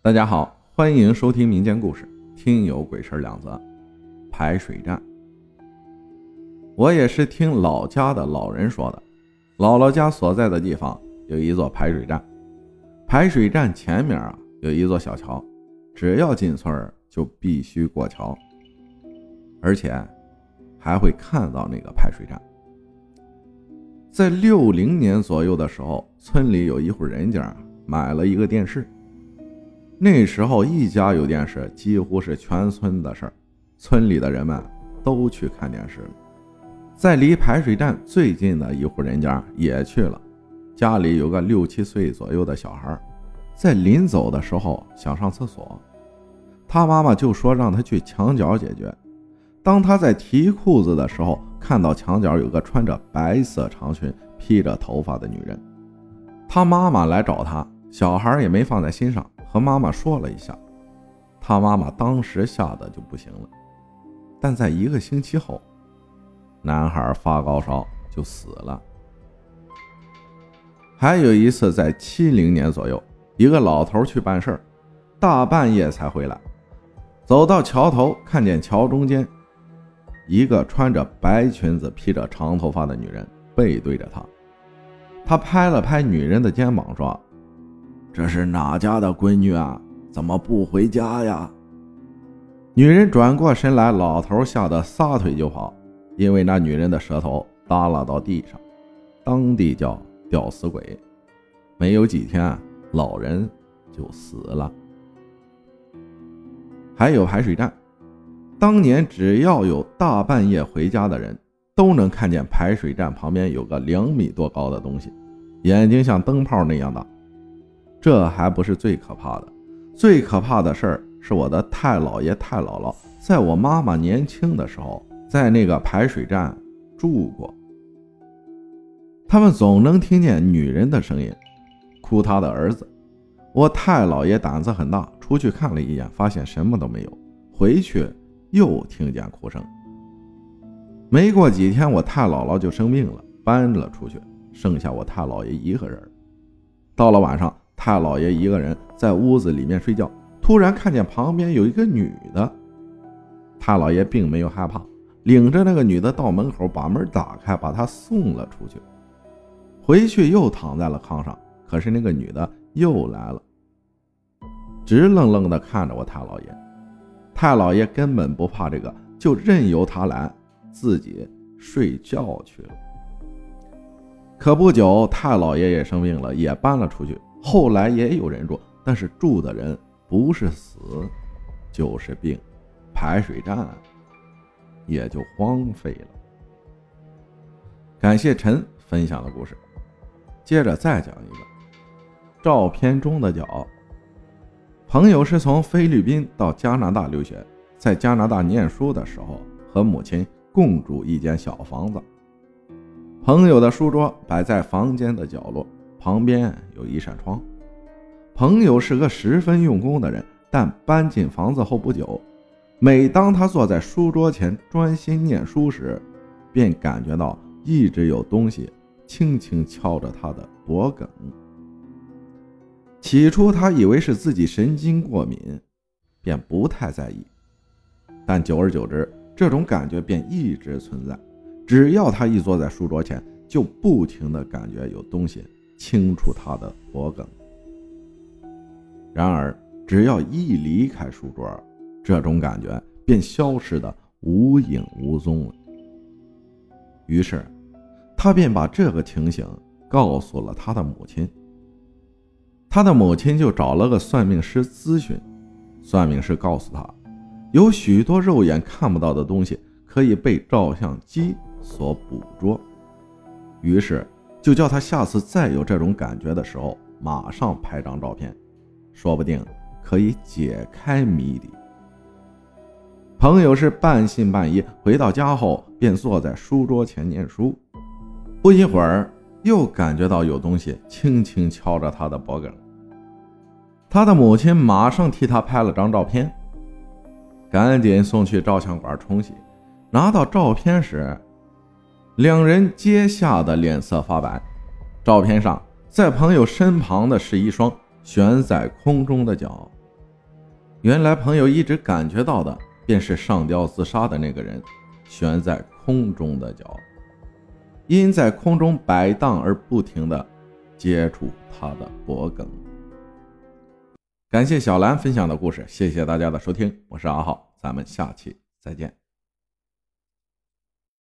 大家好，欢迎收听民间故事《听有鬼事两则》。排水站，我也是听老家的老人说的。姥姥家所在的地方有一座排水站，排水站前面啊有一座小桥，只要进村就必须过桥，而且还会看到那个排水站。在六零年左右的时候，村里有一户人家买了一个电视。那时候一家有电视，几乎是全村的事儿，村里的人们都去看电视了。在离排水站最近的一户人家也去了，家里有个六七岁左右的小孩，在临走的时候想上厕所，他妈妈就说让他去墙角解决。当他在提裤子的时候，看到墙角有个穿着白色长裙、披着头发的女人，他妈妈来找他，小孩也没放在心上。和妈妈说了一下，他妈妈当时吓得就不行了。但在一个星期后，男孩发高烧就死了。还有一次，在七零年左右，一个老头去办事儿，大半夜才回来，走到桥头，看见桥中间一个穿着白裙子、披着长头发的女人背对着他。他拍了拍女人的肩膀，说。这是哪家的闺女啊？怎么不回家呀？女人转过身来，老头吓得撒腿就跑，因为那女人的舌头耷拉到地上，当地叫吊死鬼。没有几天，老人就死了。还有排水站，当年只要有大半夜回家的人，都能看见排水站旁边有个两米多高的东西，眼睛像灯泡那样大。这还不是最可怕的，最可怕的事儿是我的太姥爷太姥姥在我妈妈年轻的时候，在那个排水站住过。他们总能听见女人的声音，哭她的儿子。我太姥爷胆子很大，出去看了一眼，发现什么都没有。回去又听见哭声。没过几天，我太姥姥就生病了，搬了出去，剩下我太姥爷一个人。到了晚上。太老爷一个人在屋子里面睡觉，突然看见旁边有一个女的。太老爷并没有害怕，领着那个女的到门口，把门打开，把她送了出去。回去又躺在了炕上，可是那个女的又来了，直愣愣地看着我太老爷。太老爷根本不怕这个，就任由她来，自己睡觉去了。可不久，太老爷也生病了，也搬了出去。后来也有人住，但是住的人不是死，就是病，排水站也就荒废了。感谢陈分享的故事，接着再讲一个照片中的脚。朋友是从菲律宾到加拿大留学，在加拿大念书的时候，和母亲共住一间小房子。朋友的书桌摆在房间的角落。旁边有一扇窗。朋友是个十分用功的人，但搬进房子后不久，每当他坐在书桌前专心念书时，便感觉到一直有东西轻轻敲着他的脖颈。起初他以为是自己神经过敏，便不太在意，但久而久之，这种感觉便一直存在。只要他一坐在书桌前，就不停地感觉有东西。清楚他的脖颈。然而，只要一离开书桌，这种感觉便消失的无影无踪了。于是，他便把这个情形告诉了他的母亲。他的母亲就找了个算命师咨询，算命师告诉他，有许多肉眼看不到的东西可以被照相机所捕捉。于是。就叫他下次再有这种感觉的时候，马上拍张照片，说不定可以解开谜底。朋友是半信半疑，回到家后便坐在书桌前念书。不一会儿，又感觉到有东西轻轻敲着他的脖颈。他的母亲马上替他拍了张照片，赶紧送去照相馆冲洗。拿到照片时，两人皆吓得脸色发白。照片上，在朋友身旁的是一双悬在空中的脚，原来朋友一直感觉到的，便是上吊自杀的那个人悬在空中的脚，因在空中摆荡而不停的接触他的脖颈。感谢小兰分享的故事，谢谢大家的收听，我是阿浩，咱们下期再见。